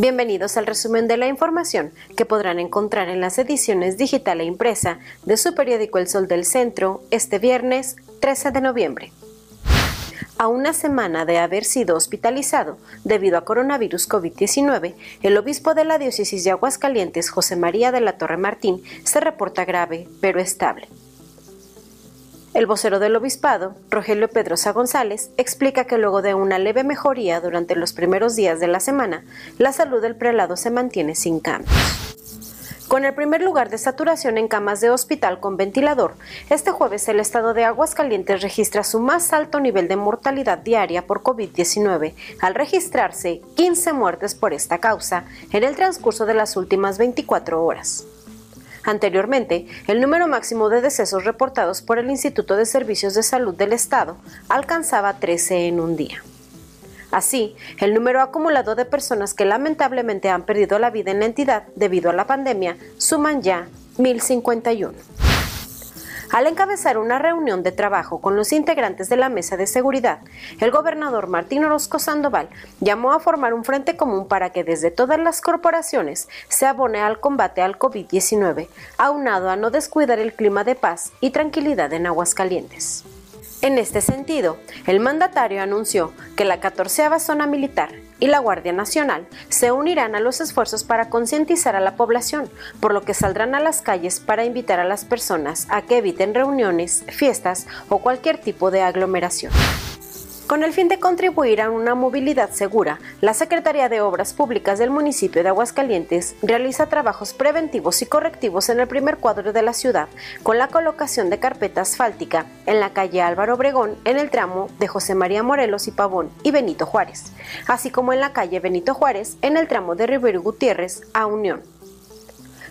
Bienvenidos al resumen de la información que podrán encontrar en las ediciones digital e impresa de su periódico El Sol del Centro este viernes 13 de noviembre. A una semana de haber sido hospitalizado debido a coronavirus COVID-19, el obispo de la diócesis de Aguascalientes, José María de la Torre Martín, se reporta grave pero estable. El vocero del obispado, Rogelio Pedrosa González, explica que luego de una leve mejoría durante los primeros días de la semana, la salud del prelado se mantiene sin cambios. Con el primer lugar de saturación en camas de hospital con ventilador, este jueves el estado de Aguascalientes registra su más alto nivel de mortalidad diaria por COVID-19, al registrarse 15 muertes por esta causa en el transcurso de las últimas 24 horas. Anteriormente, el número máximo de decesos reportados por el Instituto de Servicios de Salud del Estado alcanzaba 13 en un día. Así, el número acumulado de personas que lamentablemente han perdido la vida en la entidad debido a la pandemia suman ya 1.051 al encabezar una reunión de trabajo con los integrantes de la mesa de seguridad, el gobernador Martín Orozco Sandoval llamó a formar un frente común para que desde todas las corporaciones se abone al combate al COVID-19, aunado a no descuidar el clima de paz y tranquilidad en Aguascalientes. En este sentido, el mandatario anunció que la 14 zona militar y la Guardia Nacional se unirán a los esfuerzos para concientizar a la población, por lo que saldrán a las calles para invitar a las personas a que eviten reuniones, fiestas o cualquier tipo de aglomeración. Con el fin de contribuir a una movilidad segura, la Secretaría de Obras Públicas del municipio de Aguascalientes realiza trabajos preventivos y correctivos en el primer cuadro de la ciudad, con la colocación de carpeta asfáltica en la calle Álvaro Obregón, en el tramo de José María Morelos y Pavón y Benito Juárez, así como en la calle Benito Juárez, en el tramo de Rivero Gutiérrez a Unión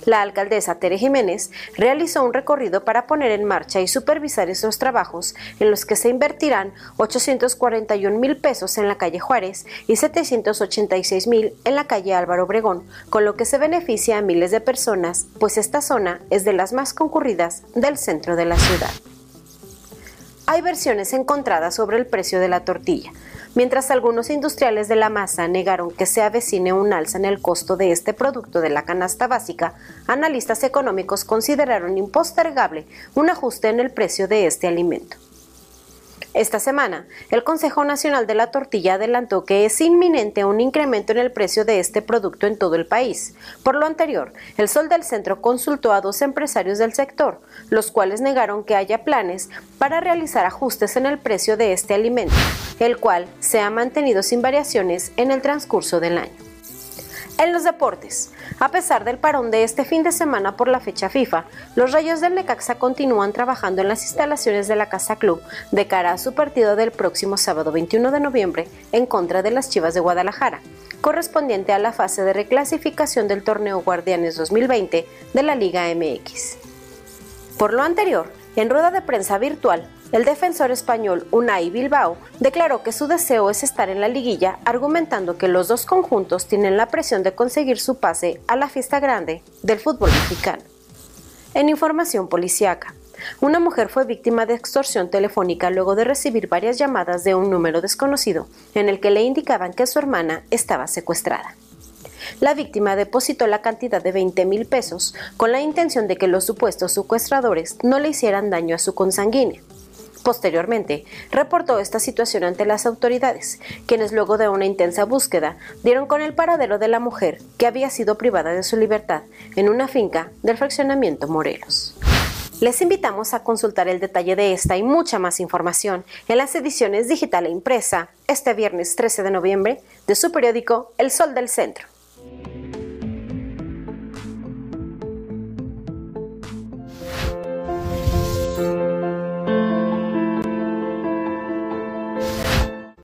la alcaldesa Tere Jiménez realizó un recorrido para poner en marcha y supervisar esos trabajos en los que se invertirán 841 mil pesos en la calle Juárez y 786 mil en la calle Álvaro Obregón, con lo que se beneficia a miles de personas, pues esta zona es de las más concurridas del centro de la ciudad. Hay versiones encontradas sobre el precio de la tortilla. Mientras algunos industriales de la masa negaron que se avecine un alza en el costo de este producto de la canasta básica, analistas económicos consideraron impostergable un ajuste en el precio de este alimento. Esta semana, el Consejo Nacional de la Tortilla adelantó que es inminente un incremento en el precio de este producto en todo el país. Por lo anterior, el Sol del Centro consultó a dos empresarios del sector, los cuales negaron que haya planes para realizar ajustes en el precio de este alimento, el cual se ha mantenido sin variaciones en el transcurso del año. En los deportes, a pesar del parón de este fin de semana por la fecha FIFA, los Rayos del Necaxa continúan trabajando en las instalaciones de la Casa Club de cara a su partido del próximo sábado 21 de noviembre en contra de las Chivas de Guadalajara, correspondiente a la fase de reclasificación del torneo Guardianes 2020 de la Liga MX. Por lo anterior, en rueda de prensa virtual, el defensor español Unai Bilbao declaró que su deseo es estar en la liguilla, argumentando que los dos conjuntos tienen la presión de conseguir su pase a la fiesta grande del fútbol mexicano. En información policiaca, una mujer fue víctima de extorsión telefónica luego de recibir varias llamadas de un número desconocido en el que le indicaban que su hermana estaba secuestrada. La víctima depositó la cantidad de 20 mil pesos con la intención de que los supuestos secuestradores no le hicieran daño a su consanguínea. Posteriormente, reportó esta situación ante las autoridades, quienes luego de una intensa búsqueda dieron con el paradero de la mujer que había sido privada de su libertad en una finca del fraccionamiento Morelos. Les invitamos a consultar el detalle de esta y mucha más información en las ediciones digital e impresa este viernes 13 de noviembre de su periódico El Sol del Centro.